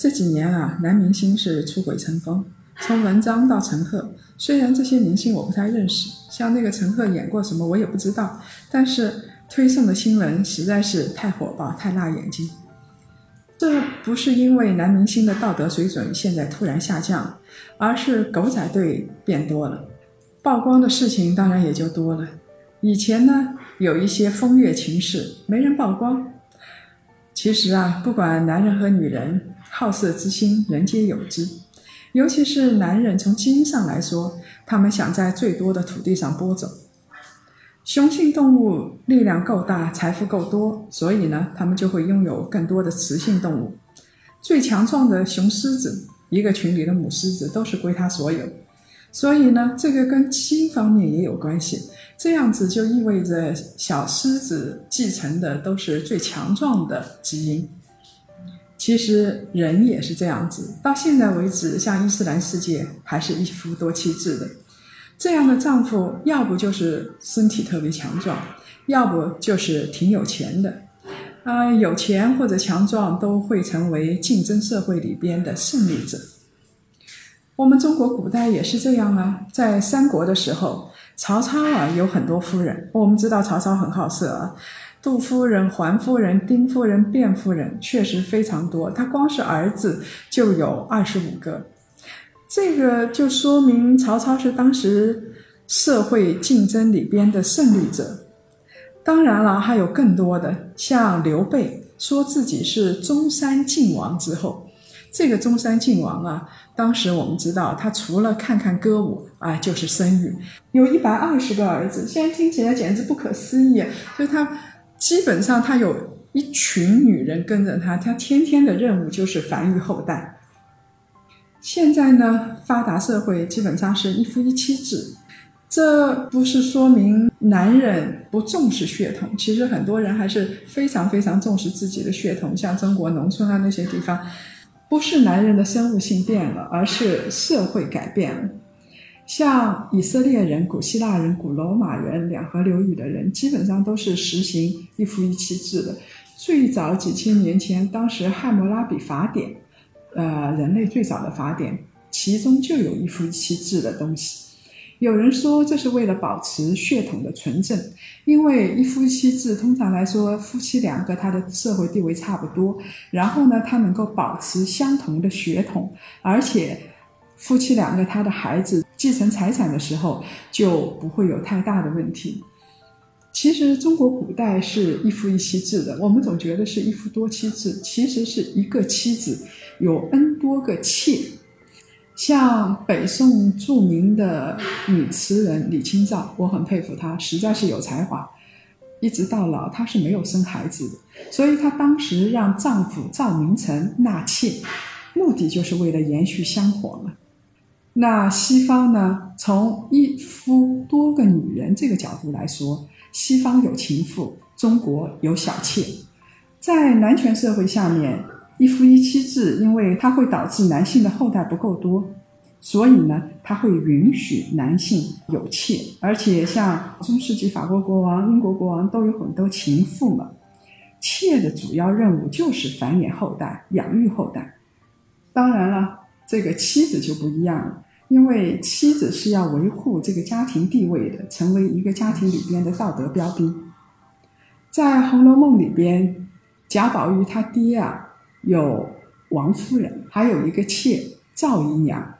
这几年啊，男明星是出轨成风，从文章到陈赫，虽然这些明星我不太认识，像那个陈赫演过什么我也不知道，但是推送的新闻实在是太火爆、太辣眼睛。这不是因为男明星的道德水准现在突然下降，而是狗仔队变多了，曝光的事情当然也就多了。以前呢，有一些风月情事没人曝光。其实啊，不管男人和女人，好色之心人皆有之。尤其是男人，从基因上来说，他们想在最多的土地上播种。雄性动物力量够大，财富够多，所以呢，他们就会拥有更多的雌性动物。最强壮的雄狮子，一个群里的母狮子都是归他所有。所以呢，这个跟基因方面也有关系。这样子就意味着小狮子继承的都是最强壮的基因。其实人也是这样子，到现在为止，像伊斯兰世界还是一夫多妻制的。这样的丈夫，要不就是身体特别强壮，要不就是挺有钱的。啊，有钱或者强壮都会成为竞争社会里边的胜利者。我们中国古代也是这样啊，在三国的时候，曹操啊有很多夫人。我们知道曹操很好色啊，杜夫人、桓夫人、丁夫人、卞夫人确实非常多，他光是儿子就有二十五个。这个就说明曹操是当时社会竞争里边的胜利者。当然了，还有更多的，像刘备说自己是中山靖王之后，这个中山靖王啊，当时我们知道他除了看看歌舞啊，就是生育，有一百二十个儿子。现在听起来简直不可思议，就是他基本上他有一群女人跟着他，他天天的任务就是繁育后代。现在呢，发达社会基本上是一夫一妻制，这不是说明男人不重视血统，其实很多人还是非常非常重视自己的血统。像中国农村啊那些地方，不是男人的生物性变了，而是社会改变了。像以色列人、古希腊人、古罗马人、两河流域的人，基本上都是实行一夫一妻制的。最早几千年前，当时《汉谟拉比法典》。呃，人类最早的法典，其中就有一夫一妻制的东西。有人说这是为了保持血统的纯正，因为一夫一妻制通常来说，夫妻两个他的社会地位差不多，然后呢，他能够保持相同的血统，而且夫妻两个他的孩子继承财产的时候就不会有太大的问题。其实中国古代是一夫一妻制的，我们总觉得是一夫多妻制，其实是一个妻子有 n 多个妾。像北宋著名的女词人李清照，我很佩服她，实在是有才华。一直到老，她是没有生孩子的，所以她当时让丈夫赵明诚纳妾，目的就是为了延续香火嘛。那西方呢，从一夫多个女人这个角度来说。西方有情妇，中国有小妾。在男权社会下面，一夫一妻制，因为它会导致男性的后代不够多，所以呢，它会允许男性有妾。而且，像中世纪法国国王、英国国王都有很多情妇嘛。妾的主要任务就是繁衍后代、养育后代。当然了，这个妻子就不一样了。因为妻子是要维护这个家庭地位的，成为一个家庭里边的道德标兵。在《红楼梦》里边，贾宝玉他爹啊有王夫人，还有一个妾赵姨娘。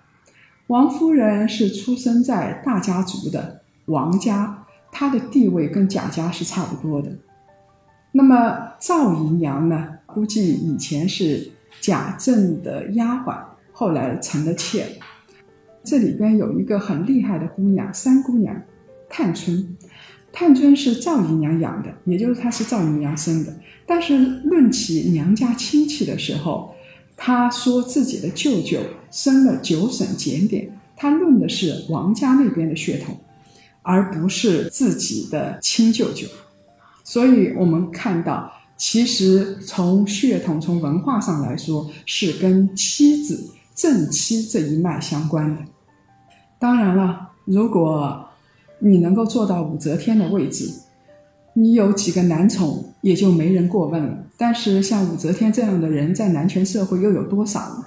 王夫人是出生在大家族的王家，她的地位跟贾家是差不多的。那么赵姨娘呢，估计以前是贾政的丫鬟，后来成了妾。这里边有一个很厉害的姑娘，三姑娘，探春。探春是赵姨娘养的，也就是她是赵姨娘生的。但是论起娘家亲戚的时候，他说自己的舅舅生了九省检点，他论的是王家那边的血统，而不是自己的亲舅舅。所以我们看到，其实从血统、从文化上来说，是跟妻子正妻这一脉相关的。当然了，如果你能够做到武则天的位置，你有几个男宠，也就没人过问了。但是像武则天这样的人，在男权社会又有多少呢？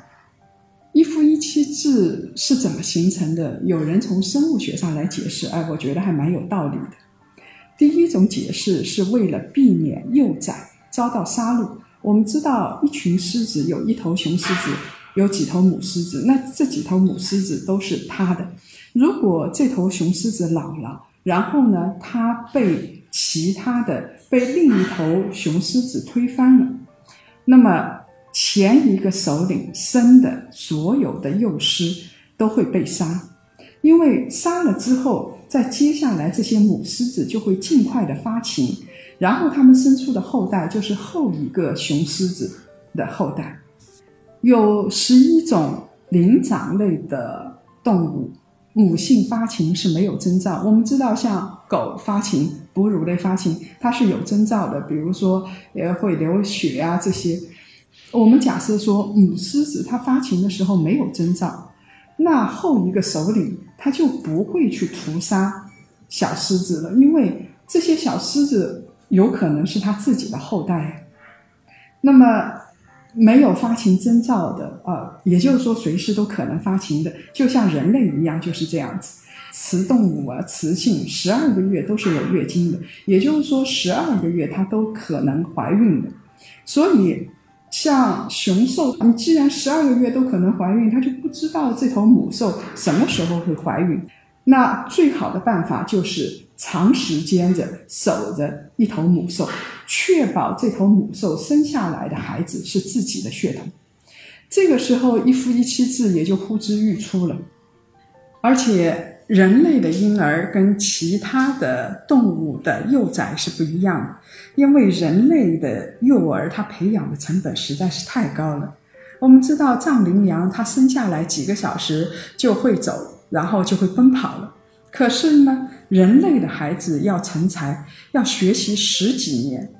一夫一妻制是怎么形成的？有人从生物学上来解释，哎，我觉得还蛮有道理的。第一种解释是为了避免幼崽遭到杀戮。我们知道，一群狮子有一头雄狮子，有几头母狮子，那这几头母狮子都是他的。如果这头雄狮子老了，然后呢，它被其他的被另一头雄狮子推翻了，那么前一个首领生的所有的幼狮都会被杀，因为杀了之后，在接下来这些母狮子就会尽快的发情，然后它们生出的后代就是后一个雄狮子的后代。有十一种灵长类的动物。母性发情是没有征兆。我们知道，像狗发情、哺乳类发情，它是有征兆的，比如说，呃，会流血啊这些。我们假设说，母狮子它发情的时候没有征兆，那后一个首领他就不会去屠杀小狮子了，因为这些小狮子有可能是他自己的后代。那么。没有发情征兆的，呃，也就是说随时都可能发情的，就像人类一样，就是这样子。雌动物啊，雌性十二个月都是有月经的，也就是说十二个月它都可能怀孕的。所以，像雄兽，你既然十二个月都可能怀孕，它就不知道这头母兽什么时候会怀孕。那最好的办法就是长时间的守着一头母兽。确保这头母兽生下来的孩子是自己的血统，这个时候一夫一妻制也就呼之欲出了。而且人类的婴儿跟其他的动物的幼崽是不一样的，因为人类的幼儿他培养的成本实在是太高了。我们知道藏羚羊它生下来几个小时就会走，然后就会奔跑了。可是呢，人类的孩子要成才，要学习十几年。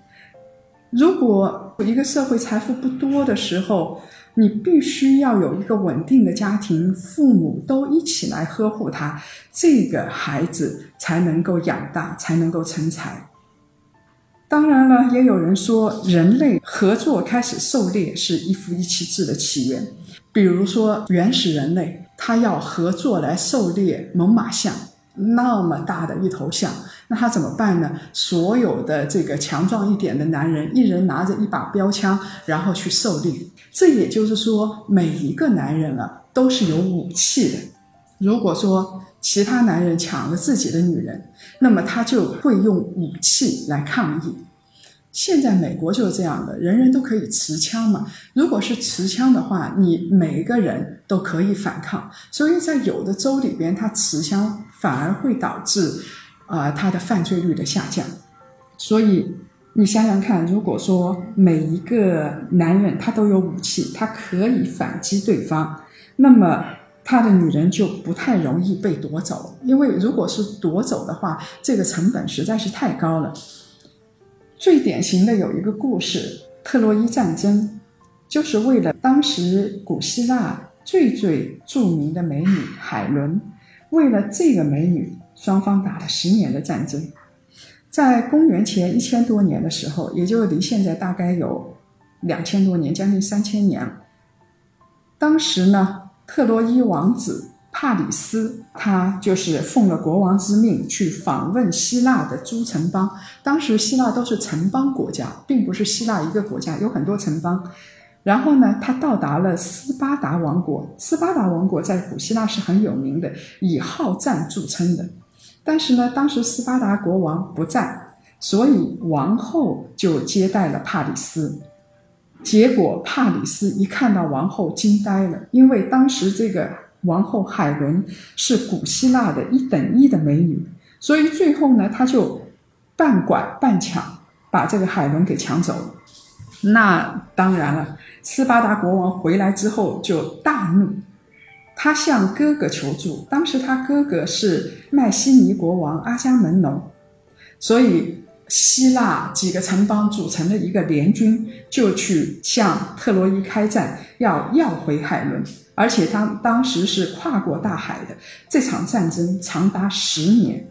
如果一个社会财富不多的时候，你必须要有一个稳定的家庭，父母都一起来呵护他，这个孩子才能够养大，才能够成才。当然了，也有人说，人类合作开始狩猎是一夫一妻制的起源。比如说，原始人类他要合作来狩猎猛犸象。那么大的一头象，那他怎么办呢？所有的这个强壮一点的男人，一人拿着一把标枪，然后去狩猎。这也就是说，每一个男人啊都是有武器的。如果说其他男人抢了自己的女人，那么他就会用武器来抗议。现在美国就是这样的，人人都可以持枪嘛。如果是持枪的话，你每一个人都可以反抗。所以在有的州里边，他持枪反而会导致啊他的犯罪率的下降。所以你想想看，如果说每一个男人他都有武器，他可以反击对方，那么他的女人就不太容易被夺走。因为如果是夺走的话，这个成本实在是太高了。最典型的有一个故事，特洛伊战争，就是为了当时古希腊最最著名的美女海伦，为了这个美女，双方打了十年的战争。在公元前一千多年的时候，也就离现在大概有两千多年，将近三千年。当时呢，特洛伊王子。帕里斯，他就是奉了国王之命去访问希腊的诸城邦。当时希腊都是城邦国家，并不是希腊一个国家，有很多城邦。然后呢，他到达了斯巴达王国。斯巴达王国在古希腊是很有名的，以好战著称的。但是呢，当时斯巴达国王不在，所以王后就接待了帕里斯。结果帕里斯一看到王后，惊呆了，因为当时这个。王后海伦是古希腊的一等一的美女，所以最后呢，他就半拐半抢把这个海伦给抢走了。那当然了，斯巴达国王回来之后就大怒，他向哥哥求助。当时他哥哥是迈锡尼国王阿伽门农，所以希腊几个城邦组成的一个联军，就去向特洛伊开战，要要回海伦。而且当当时是跨过大海的这场战争长达十年。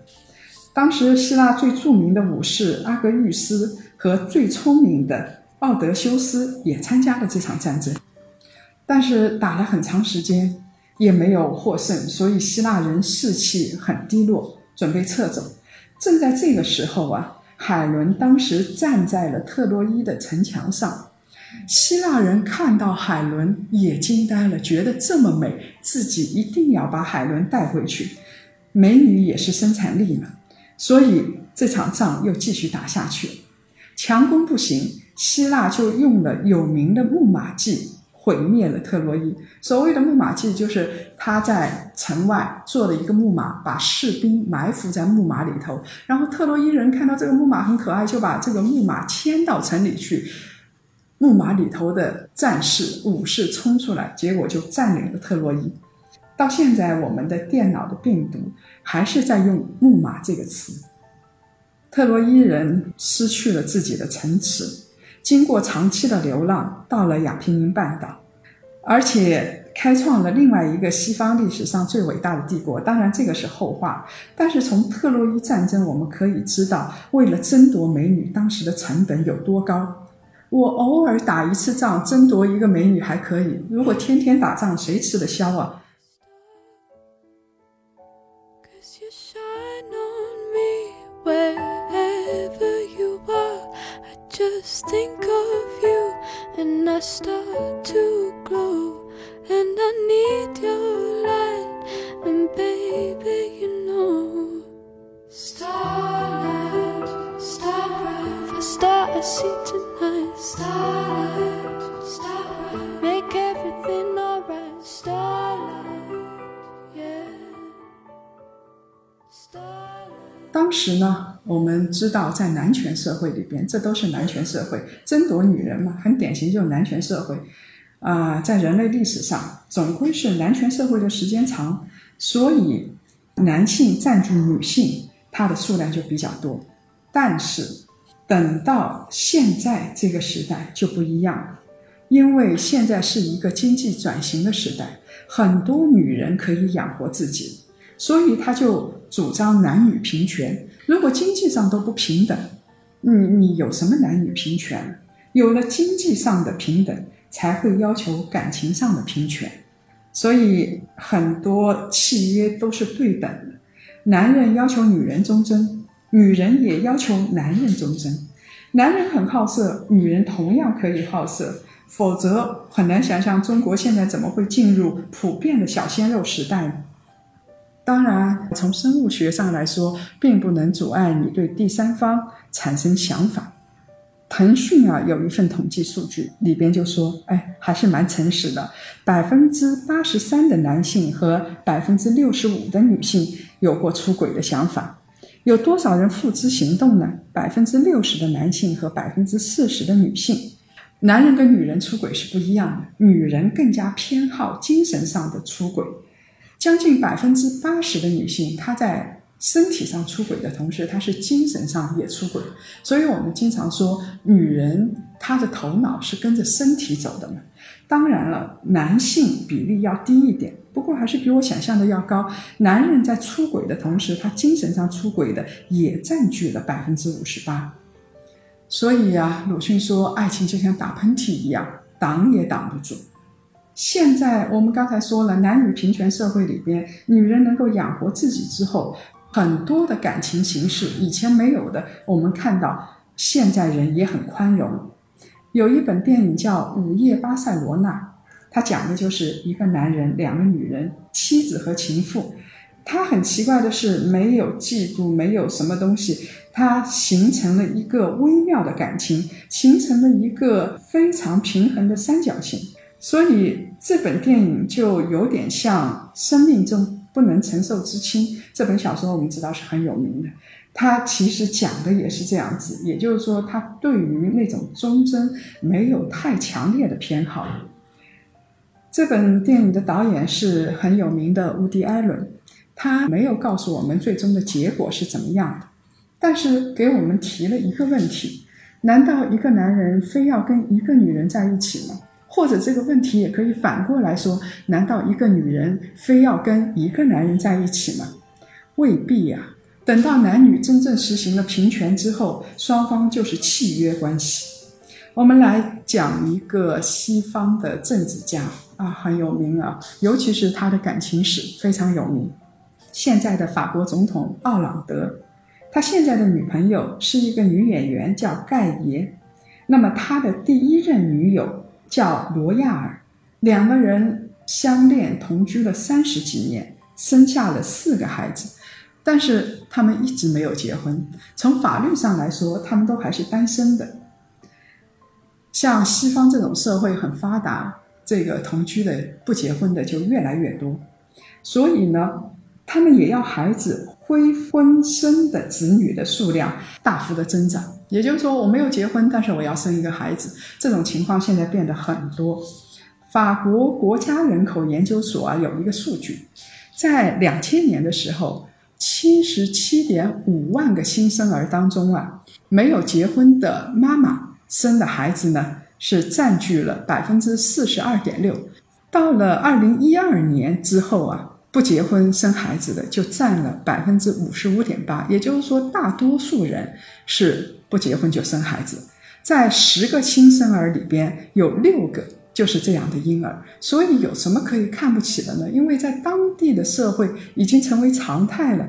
当时希腊最著名的武士阿格玉斯和最聪明的奥德修斯也参加了这场战争，但是打了很长时间也没有获胜，所以希腊人士气很低落，准备撤走。正在这个时候啊，海伦当时站在了特洛伊的城墙上。希腊人看到海伦也惊呆了，觉得这么美，自己一定要把海伦带回去。美女也是生产力嘛，所以这场仗又继续打下去。强攻不行，希腊就用了有名的木马计，毁灭了特洛伊。所谓的木马计，就是他在城外做了一个木马，把士兵埋伏在木马里头，然后特洛伊人看到这个木马很可爱，就把这个木马牵到城里去。木马里头的战士、武士冲出来，结果就占领了特洛伊。到现在，我们的电脑的病毒还是在用“木马”这个词。特洛伊人失去了自己的城池，经过长期的流浪，到了亚平宁半岛，而且开创了另外一个西方历史上最伟大的帝国。当然，这个是后话。但是从特洛伊战争，我们可以知道，为了争夺美女，当时的成本有多高。我偶尔打一次仗，争夺一个美女还可以。如果天天打仗，谁吃得消啊？当时呢， 我们知道在男权社会里边，这都是男权社会争夺女人嘛，很典型，就是男权社会。啊，在人类历史上，总归是男权社会的时间长，所以男性占据女性，它的数量就比较多。但是等到现在这个时代就不一样，因为现在是一个经济转型的时代，很多女人可以养活自己。所以他就主张男女平权。如果经济上都不平等，你你有什么男女平权？有了经济上的平等，才会要求感情上的平权。所以很多契约都是对等的，男人要求女人忠贞，女人也要求男人忠贞。男人很好色，女人同样可以好色，否则很难想象中国现在怎么会进入普遍的小鲜肉时代呢？当然，从生物学上来说，并不能阻碍你对第三方产生想法。腾讯啊，有一份统计数据，里边就说，哎，还是蛮诚实的，百分之八十三的男性和百分之六十五的女性有过出轨的想法。有多少人付之行动呢？百分之六十的男性和百分之四十的女性。男人跟女人出轨是不一样的，女人更加偏好精神上的出轨。将近百分之八十的女性，她在身体上出轨的同时，她是精神上也出轨。所以我们经常说，女人她的头脑是跟着身体走的嘛。当然了，男性比例要低一点，不过还是比我想象的要高。男人在出轨的同时，他精神上出轨的也占据了百分之五十八。所以啊，鲁迅说，爱情就像打喷嚏一样，挡也挡不住。现在我们刚才说了，男女平权社会里边，女人能够养活自己之后，很多的感情形式以前没有的，我们看到现在人也很宽容。有一本电影叫《午夜巴塞罗那》，它讲的就是一个男人、两个女人，妻子和情妇。他很奇怪的是，没有嫉妒，没有什么东西，他形成了一个微妙的感情，形成了一个非常平衡的三角形。所以这本电影就有点像《生命中不能承受之轻》这本小说，我们知道是很有名的。它其实讲的也是这样子，也就是说，他对于那种忠贞没有太强烈的偏好。这本电影的导演是很有名的乌迪·艾伦，他没有告诉我们最终的结果是怎么样的，但是给我们提了一个问题：难道一个男人非要跟一个女人在一起吗？或者这个问题也可以反过来说：难道一个女人非要跟一个男人在一起吗？未必呀。等到男女真正实行了平权之后，双方就是契约关系。我们来讲一个西方的政治家。啊，很有名啊，尤其是他的感情史非常有名。现在的法国总统奥朗德，他现在的女朋友是一个女演员，叫盖爷。那么他的第一任女友叫罗亚尔，两个人相恋同居了三十几年，生下了四个孩子，但是他们一直没有结婚。从法律上来说，他们都还是单身的。像西方这种社会很发达。这个同居的不结婚的就越来越多，所以呢，他们也要孩子非婚生的子女的数量大幅的增长。也就是说，我没有结婚，但是我要生一个孩子，这种情况现在变得很多。法国国家人口研究所啊有一个数据，在两千年的时候，七十七点五万个新生儿当中啊，没有结婚的妈妈生的孩子呢。是占据了百分之四十二点六，到了二零一二年之后啊，不结婚生孩子的就占了百分之五十五点八，也就是说，大多数人是不结婚就生孩子，在十个新生儿里边有六个就是这样的婴儿，所以有什么可以看不起的呢？因为在当地的社会已经成为常态了，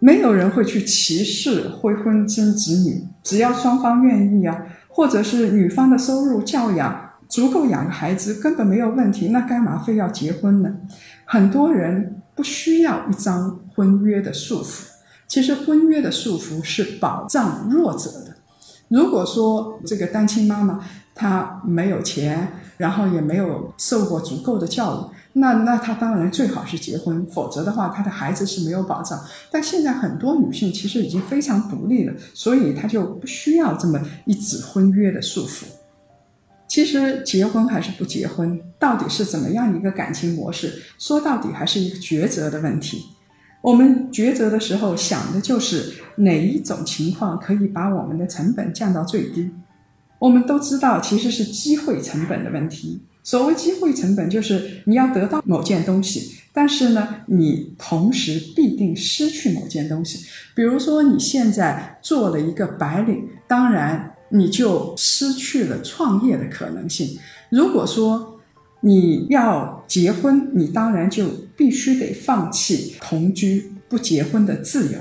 没有人会去歧视未婚生子女，只要双方愿意啊。或者是女方的收入、教养足够养个孩子，根本没有问题，那干嘛非要结婚呢？很多人不需要一张婚约的束缚，其实婚约的束缚是保障弱者的。如果说这个单亲妈妈她没有钱，然后也没有受过足够的教育。那那她当然最好是结婚，否则的话，她的孩子是没有保障。但现在很多女性其实已经非常独立了，所以她就不需要这么一纸婚约的束缚。其实结婚还是不结婚，到底是怎么样一个感情模式？说到底还是一个抉择的问题。我们抉择的时候想的就是哪一种情况可以把我们的成本降到最低。我们都知道，其实是机会成本的问题。所谓机会成本，就是你要得到某件东西，但是呢，你同时必定失去某件东西。比如说，你现在做了一个白领，当然你就失去了创业的可能性。如果说你要结婚，你当然就必须得放弃同居不结婚的自由。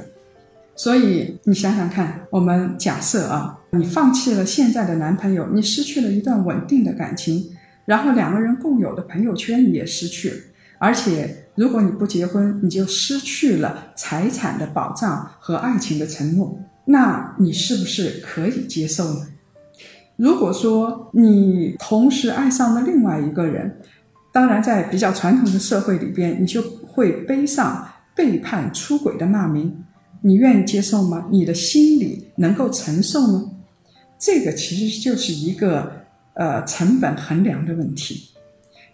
所以你想想看，我们假设啊，你放弃了现在的男朋友，你失去了一段稳定的感情。然后两个人共有的朋友圈你也失去了，而且如果你不结婚，你就失去了财产的保障和爱情的承诺。那你是不是可以接受呢？如果说你同时爱上了另外一个人，当然在比较传统的社会里边，你就会背上背叛、出轨的骂名，你愿意接受吗？你的心里能够承受吗？这个其实就是一个。呃，成本衡量的问题，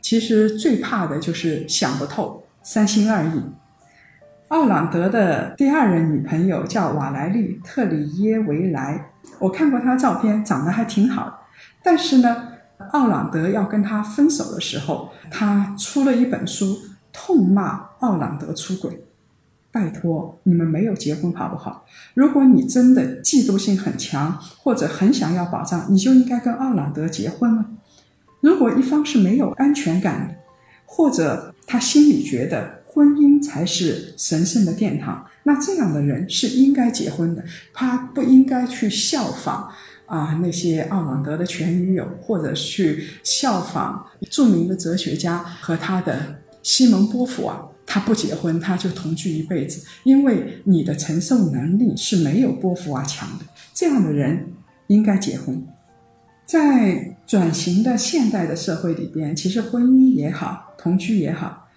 其实最怕的就是想不透、三心二意。奥朗德的第二任女朋友叫瓦莱丽·特里耶维莱，我看过她照片，长得还挺好。但是呢，奥朗德要跟她分手的时候，他出了一本书，痛骂奥朗德出轨。拜托，你们没有结婚好不好？如果你真的嫉妒心很强，或者很想要保障，你就应该跟奥朗德结婚了。如果一方是没有安全感，或者他心里觉得婚姻才是神圣的殿堂，那这样的人是应该结婚的。他不应该去效仿啊那些奥朗德的前女友，或者去效仿著名的哲学家和他的西蒙波伏娃。他不结婚，他就同居一辈子，因为你的承受能力是没有波伏娃强的。这样的人应该结婚。在转型的现代的社会里边，其实婚姻也好，同居也好，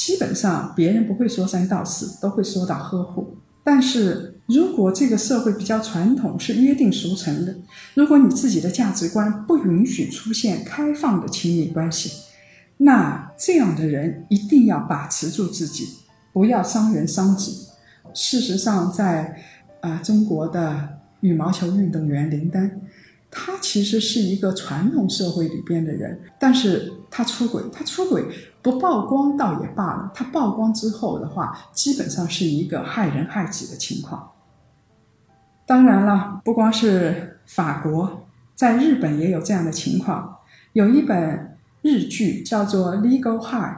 基本上别人不会说三道四，都会说到呵护。但是如果这个社会比较传统，是约定俗成的，如果你自己的价值观不允许出现开放的亲密关系，那这样的人一定要把持住自己，不要伤人伤己。事实上，在啊中国的羽毛球运动员林丹。他其实是一个传统社会里边的人，但是他出轨，他出轨不曝光倒也罢了，他曝光之后的话，基本上是一个害人害己的情况。当然了，不光是法国，在日本也有这样的情况。有一本日剧叫做《Legal High》，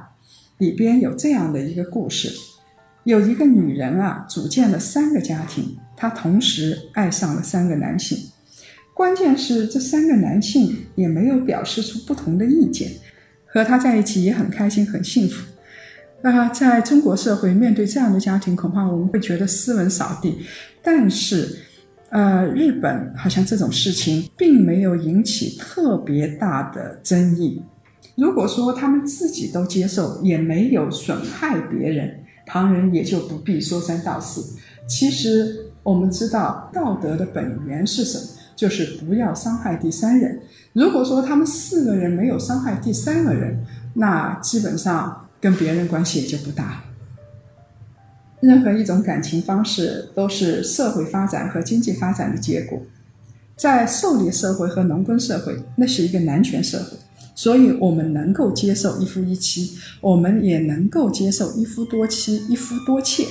里边有这样的一个故事：有一个女人啊，组建了三个家庭，她同时爱上了三个男性。关键是这三个男性也没有表示出不同的意见，和他在一起也很开心很幸福。那在中国社会面对这样的家庭，恐怕我们会觉得斯文扫地。但是，呃，日本好像这种事情并没有引起特别大的争议。如果说他们自己都接受，也没有损害别人，旁人也就不必说三道四。其实我们知道道德的本源是什么？就是不要伤害第三人。如果说他们四个人没有伤害第三个人，那基本上跟别人关系也就不大。任何一种感情方式都是社会发展和经济发展的结果。在狩猎社会和农耕社会，那是一个男权社会，所以我们能够接受一夫一妻，我们也能够接受一夫多妻、一夫多妾。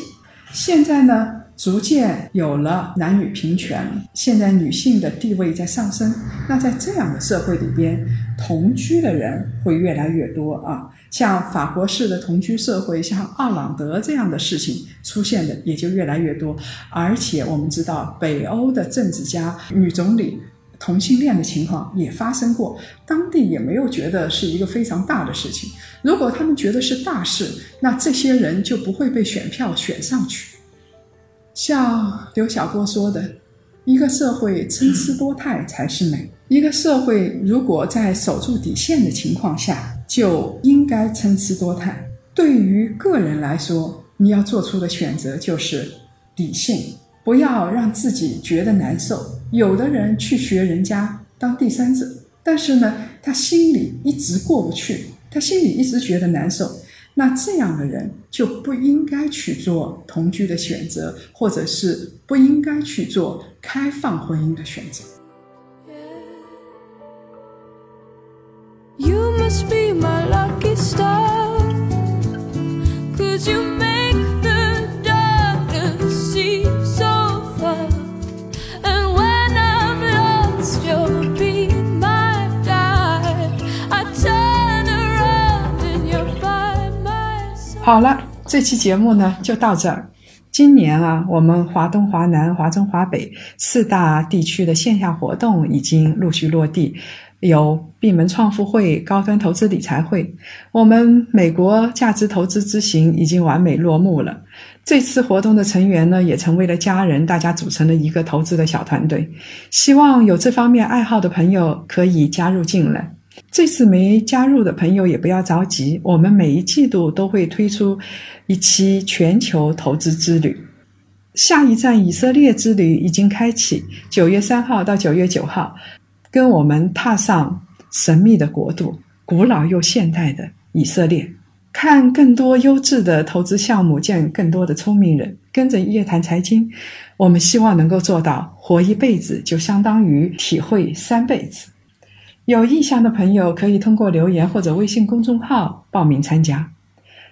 现在呢？逐渐有了男女平权，现在女性的地位在上升。那在这样的社会里边，同居的人会越来越多啊。像法国式的同居社会，像奥朗德这样的事情出现的也就越来越多。而且我们知道，北欧的政治家、女总理同性恋的情况也发生过，当地也没有觉得是一个非常大的事情。如果他们觉得是大事，那这些人就不会被选票选上去。像刘晓波说的：“一个社会参差多态才是美。一个社会如果在守住底线的情况下，就应该参差多态。对于个人来说，你要做出的选择就是理性，不要让自己觉得难受。有的人去学人家当第三者，但是呢，他心里一直过不去，他心里一直觉得难受。”那这样的人就不应该去做同居的选择，或者是不应该去做开放婚姻的选择。好了，这期节目呢就到这儿。今年啊，我们华东、华南、华中、华北四大地区的线下活动已经陆续落地，有闭门创富会、高端投资理财会。我们美国价值投资之行已经完美落幕了。这次活动的成员呢，也成为了家人，大家组成了一个投资的小团队。希望有这方面爱好的朋友可以加入进来。这次没加入的朋友也不要着急，我们每一季度都会推出一期全球投资之旅。下一站以色列之旅已经开启，九月三号到九月九号，跟我们踏上神秘的国度，古老又现代的以色列，看更多优质的投资项目，见更多的聪明人。跟着夜谈财经，我们希望能够做到活一辈子，就相当于体会三辈子。有意向的朋友可以通过留言或者微信公众号报名参加。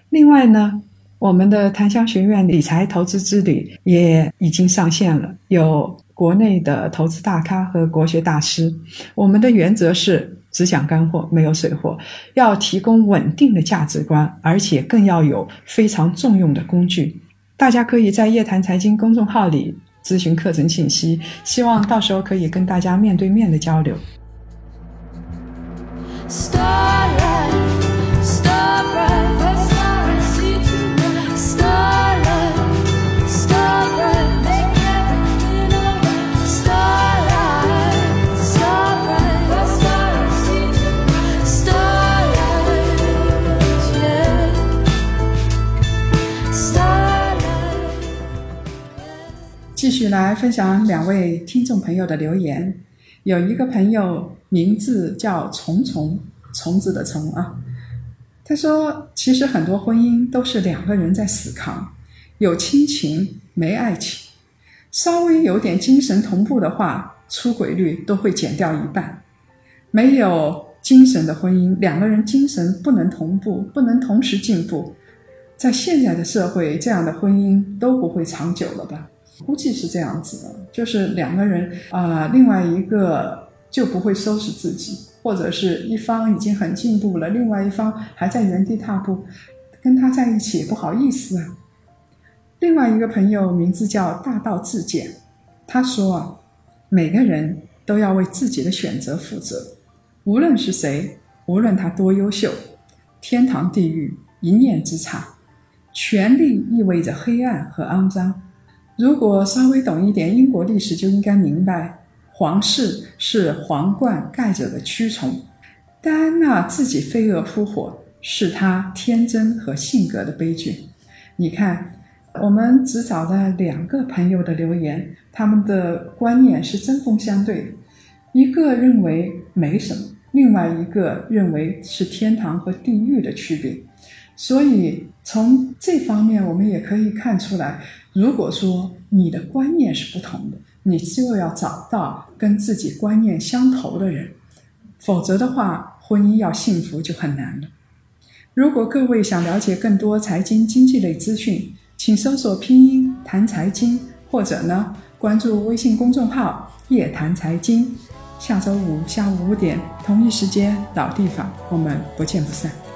另外呢，我们的檀香学院理财投资之旅也已经上线了，有国内的投资大咖和国学大师。我们的原则是只讲干货，没有水货，要提供稳定的价值观，而且更要有非常重用的工具。大家可以在夜谈财经公众号里咨询课程信息，希望到时候可以跟大家面对面的交流。继续来分享两位听众朋友的留言。有一个朋友名字叫虫虫，虫子的虫啊。他说：“其实很多婚姻都是两个人在死扛，有亲情没爱情，稍微有点精神同步的话，出轨率都会减掉一半。没有精神的婚姻，两个人精神不能同步，不能同时进步，在现在的社会，这样的婚姻都不会长久了吧？”估计是这样子的，就是两个人啊，另外一个就不会收拾自己，或者是一方已经很进步了，另外一方还在原地踏步，跟他在一起不好意思啊。另外一个朋友名字叫大道至简，他说啊，每个人都要为自己的选择负责，无论是谁，无论他多优秀，天堂地狱一念之差，权力意味着黑暗和肮脏。如果稍微懂一点英国历史，就应该明白，皇室是皇冠盖着的蛆虫。戴安娜自己飞蛾扑火，是她天真和性格的悲剧。你看，我们只找了两个朋友的留言，他们的观念是针锋相对，一个认为没什么，另外一个认为是天堂和地狱的区别。所以从这方面，我们也可以看出来。如果说你的观念是不同的，你就要找到跟自己观念相投的人，否则的话，婚姻要幸福就很难了。如果各位想了解更多财经经济类资讯，请搜索拼音谈财经，或者呢关注微信公众号夜谈财经。下周五下午五点同一时间老地方，我们不见不散。